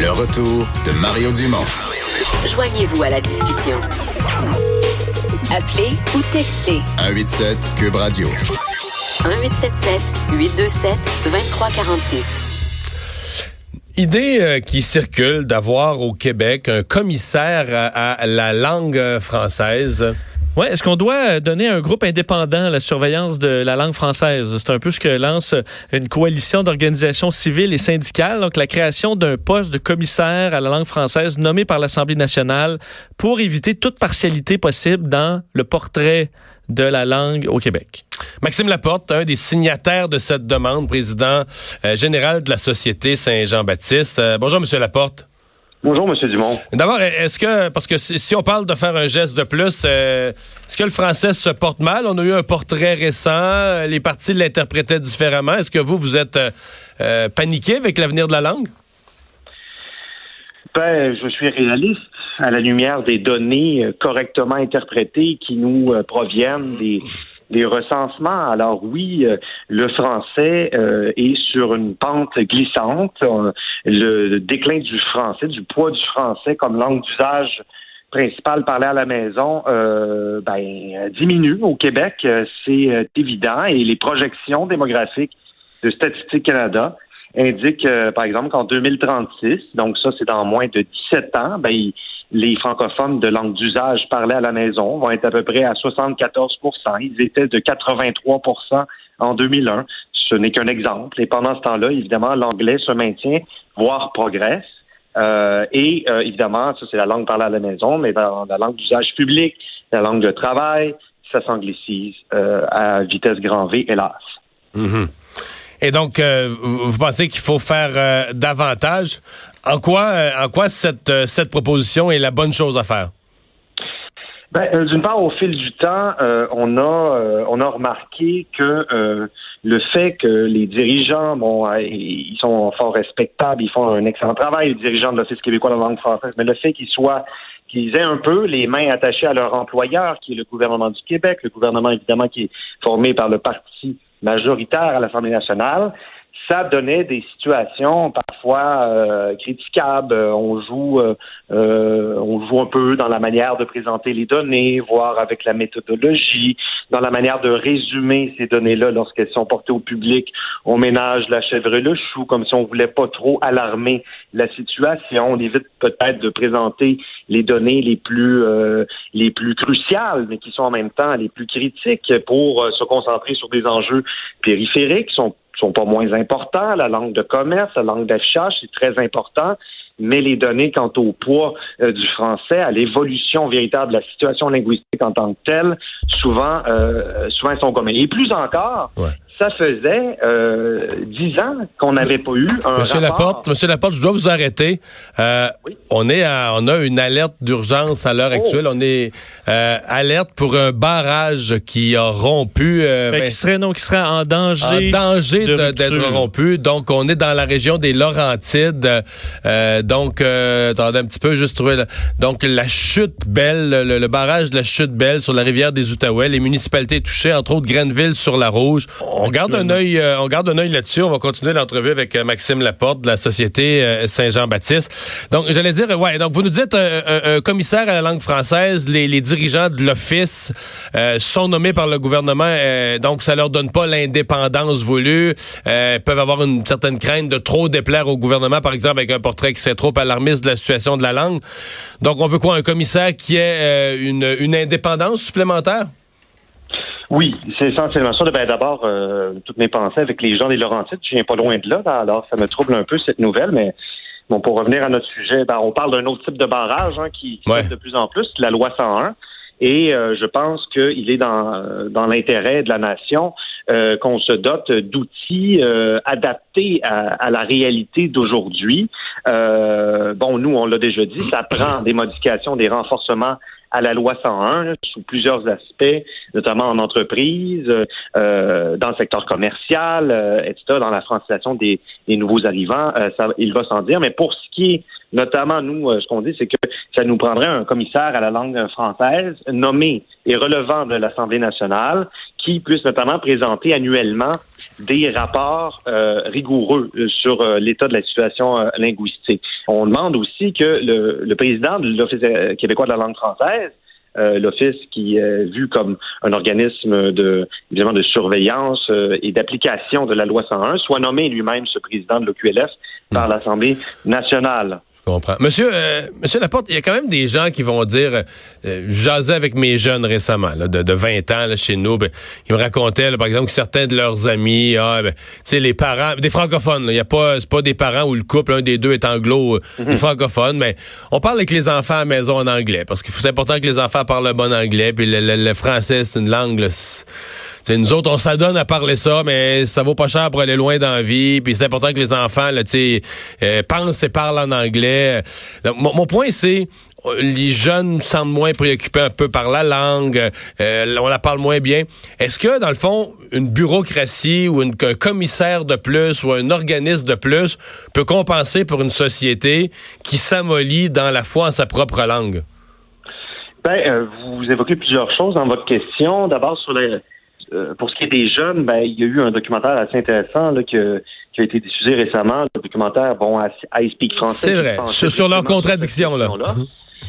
Le retour de Mario Dumont. Joignez-vous à la discussion. Appelez ou textez 187 Cube Radio. 1877 827 2346. Idée euh, qui circule d'avoir au Québec un commissaire à, à la langue française. Ouais, est-ce qu'on doit donner un groupe indépendant la surveillance de la langue française? C'est un peu ce que lance une coalition d'organisations civiles et syndicales, donc la création d'un poste de commissaire à la langue française nommé par l'Assemblée nationale pour éviter toute partialité possible dans le portrait de la langue au Québec. Maxime Laporte, un des signataires de cette demande, président euh, général de la Société Saint-Jean-Baptiste. Euh, bonjour, Monsieur Laporte. Bonjour, M. Dumont. D'abord, est-ce que, parce que si on parle de faire un geste de plus, euh, est-ce que le français se porte mal? On a eu un portrait récent, euh, les partis l'interprétaient différemment. Est-ce que vous, vous êtes euh, paniqué avec l'avenir de la langue? Ben, je suis réaliste à la lumière des données correctement interprétées qui nous proviennent des des recensements. Alors oui, euh, le français euh, est sur une pente glissante. Euh, le déclin du français, du poids du français comme langue d'usage principale parlée à la maison ben, diminue au Québec, c'est évident. Et les projections démographiques de Statistique Canada indiquent, par exemple, qu'en 2036, donc ça c'est dans moins de 17 ans, ben, les francophones de langue d'usage parlés à la maison vont être à peu près à 74% Ils étaient de 83% en 2001. Ce n'est qu'un exemple. Et pendant ce temps-là, évidemment, l'anglais se maintient, voire progresse. Euh, et euh, évidemment, ça c'est la langue parlée à la maison, mais dans la langue d'usage public, la langue de travail, ça s'anglicise euh, à vitesse grand V, hélas. Mm-hmm. Et donc, vous pensez qu'il faut faire davantage? En quoi, euh, en quoi cette, euh, cette proposition est la bonne chose à faire? Ben, euh, d'une part, au fil du temps, on a on a remarqué que le fait que les dirigeants, bon, ils sont fort respectables, ils font un excellent travail, les dirigeants de l'Office québécois de la langue française, mais le fait qu'ils soient qu'ils aient un peu les mains attachées à leur employeur, qui est le gouvernement du Québec, le gouvernement évidemment qui est formé par le parti majoritaire à l'Assemblée nationale, ça donnait des situations parfois euh, critiquables. On joue, euh, euh, on joue un peu dans la manière de présenter les données, voire avec la méthodologie, dans la manière de résumer ces données-là lorsqu'elles sont portées au public. On ménage la chèvre et le chou, comme si on voulait pas trop alarmer la situation. On évite peut-être de présenter les données les plus les plus cruciales, mais qui sont en même temps les plus critiques pour se concentrer sur des enjeux périphériques, sont pas moins importants. La langue de commerce, la langue d'affichage, c'est très important. Mais les données quant au poids euh, du français, à l'évolution véritable de la situation linguistique en tant que telle, souvent, euh, souvent elles sont communes. Et plus encore, ça faisait euh, dix ans qu'on n'avait pas eu un Monsieur rapport. Laporte, Monsieur Laporte, je dois vous arrêter. Euh, On est, on a une alerte d'urgence à l'heure oh. actuelle. On est euh, alerte pour un barrage qui a rompu. Euh, ben, qui serait non, qui serait en danger. En danger d'être rompu. Donc, on est dans la région des Laurentides. Euh, donc, euh, attendez un petit peu, juste trouver. donc, la chute belle, le, le, barrage de la chute belle sur la rivière des Outaouais, les municipalités touchées, entre autres Grenville sur la Rouge. On garde un œil, euh, on garde un œil là-dessus. On va continuer l'entrevue avec euh, Maxime Laporte de la Société euh, Saint-Jean-Baptiste. Donc, j'allais dire, ouais, donc vous nous dites un, commissaire à la langue française, les, les dirigeants de l'office sont nommés par le gouvernement, donc ça leur donne pas l'indépendance voulue. peuvent avoir une certaine crainte de trop déplaire au gouvernement, par exemple avec un portrait qui serait trop alarmiste de la situation de la langue. Donc, on veut quoi, un commissaire qui ait une, une indépendance supplémentaire? Oui, c'est essentiellement ça. Ben, D'abord, euh, toutes mes pensées avec les gens des Laurentides. Je viens pas loin de là, alors ça me trouble un peu cette nouvelle, mais bon, pour revenir à notre sujet, ben, on parle d'un autre type de barrage hein, qui, qui de plus en plus, la loi 101. Et je pense qu'il est dans, dans l'intérêt de la nation qu'on se dote d'outils adaptés à, à, la réalité d'aujourd'hui. bon, nous, on l'a déjà dit, ça prend des modifications, des renforcements à la loi 101 sous plusieurs aspects, notamment en entreprise, euh, dans le secteur commercial, euh, etc., dans la francisation des, des nouveaux arrivants. Euh, ça, il va sans dire. Mais pour ce qui est notamment, nous, euh, ce qu'on dit, c'est que ça nous prendrait un commissaire à la langue française nommé et relevant de l'Assemblée nationale qui puisse notamment présenter annuellement des rapports euh, rigoureux sur euh, l'état de la situation linguistique. On demande aussi que le, le président de l'Office québécois de la langue française l'office qui est vu comme un organisme de évidemment de surveillance et d'application de la loi 101 soit nommé lui-même ce président de l'OQLF par hmm. l'Assemblée nationale. Monsieur, euh, Monsieur Laporte, il y a quand même des gens qui vont dire, euh, jasais avec mes jeunes récemment, là, de, de 20 ans là, chez nous, ben, ils me racontaient, par exemple, que certains de leurs amis, ah, ben, tu sais, les parents, des francophones, il y a pas, c'est pas des parents où le couple, un des deux est anglo, mhm. des francophones, mais on parle avec les enfants à la maison en anglais, parce que c'est important que les enfants parlent le bon anglais, puis le, le, français, c'est une langue, là, nous autres, on s'adonne à parler ça, mais ça vaut pas cher pour aller loin dans la vie. Puis c'est important que les enfants, là, euh, pensent et parlent en anglais. mon, point, c'est les jeunes semblent moins préoccupés un peu par la langue, euh, on la parle moins bien. Est-ce que, dans le fond, une bureaucratie ou un commissaire de plus ou un organisme de plus peut compenser pour une société qui s'amollit dans la foi en sa propre langue? Ben, euh, vous évoquez plusieurs choses dans votre question. D'abord, sur les euh, pour ce qui est des jeunes, ben, il y a eu un documentaire assez intéressant là, qui a été diffusé récemment, le documentaire bon, I Speak Français. C'est vrai, sur, leur contradiction. Là.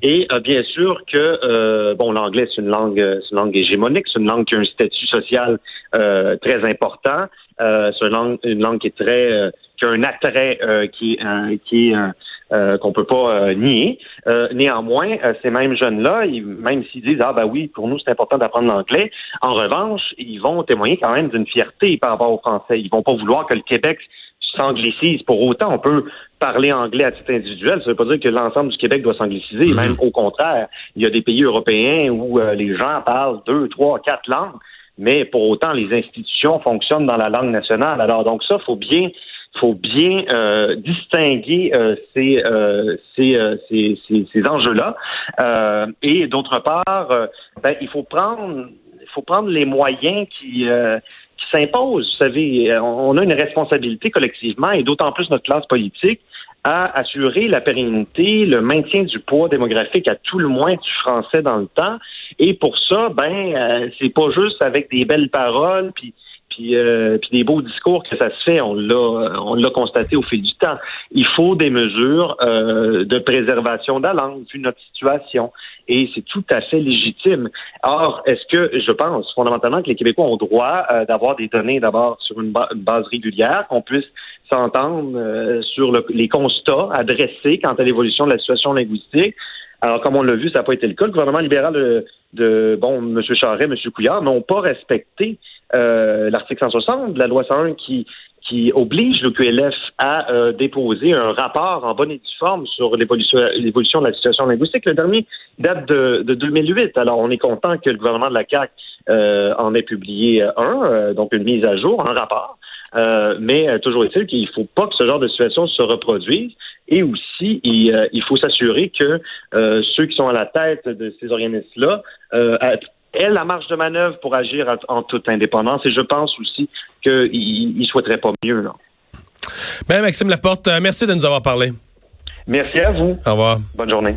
Et euh, bien sûr que euh, bon, l'anglais c'est une langue, c'est une langue hégémonique, c'est une langue qui a un statut social très important, c'est une langue, une langue qui est très, qui a un attrait qui est, qui est euh, qu'on peut pas euh, nier. Euh, néanmoins, ces mêmes jeunes-là, même s'ils disent ah ben oui, pour nous c'est important d'apprendre l'anglais, en revanche, ils vont témoigner quand même d'une fierté par rapport au français. Ils vont pas vouloir que le Québec s'anglicise. Pour autant, on peut parler anglais à titre individuel. Ça veut pas dire que l'ensemble du Québec doit s'angliciser. Mm-hmm. Même au contraire, il y a des pays européens où les gens parlent deux, trois, quatre langues, mais pour autant, les institutions fonctionnent dans la langue nationale. Alors donc ça, faut bien faut bien euh, distinguer euh, ces, euh, ces, ces, ces, enjeux-là. et d'autre part, ben, il faut prendre faut prendre les moyens qui qui s'imposent. Vous savez, on a une responsabilité collectivement et d'autant plus notre classe politique à assurer la pérennité, le maintien du poids démographique à tout le moins du français dans le temps. Et pour ça, ben, c'est pas juste avec des belles paroles puis puis, euh, des beaux discours que ça se fait, on l'a, on l'a constaté au fil du temps. Il faut des mesures euh, de préservation de la langue vu notre situation, et c'est tout à fait légitime. Or, est-ce que je pense fondamentalement que les Québécois ont droit euh, d'avoir des données d'abord sur une, base régulière, qu'on puisse s'entendre euh, sur les constats adressés quant à l'évolution de la situation linguistique. Alors, comme on l'a vu, ça n'a pas été le cas. Le gouvernement libéral de, de bon, M. Charret, M. Couillard n'ont pas respecté euh, l'article 160 de la loi 101 qui, qui oblige le QLF à euh, déposer un rapport en bonne et due forme sur l'évolution de la situation linguistique. Le dernier date de, de 2008. Alors, on est content que le gouvernement de la CAQ euh, en ait publié un, donc une mise à jour, un rapport. mais toujours est-il qu'il ne faut pas que ce genre de situation se reproduise. Et aussi, il, il faut s'assurer que ceux qui sont à la tête de ces organismes-là elle la marge de manœuvre pour agir en toute indépendance et je pense aussi qu'il ne souhaiterait pas mieux. Là. Ben, Maxime Laporte, euh, merci de nous avoir parlé. Merci à vous. Au revoir. Bonne journée.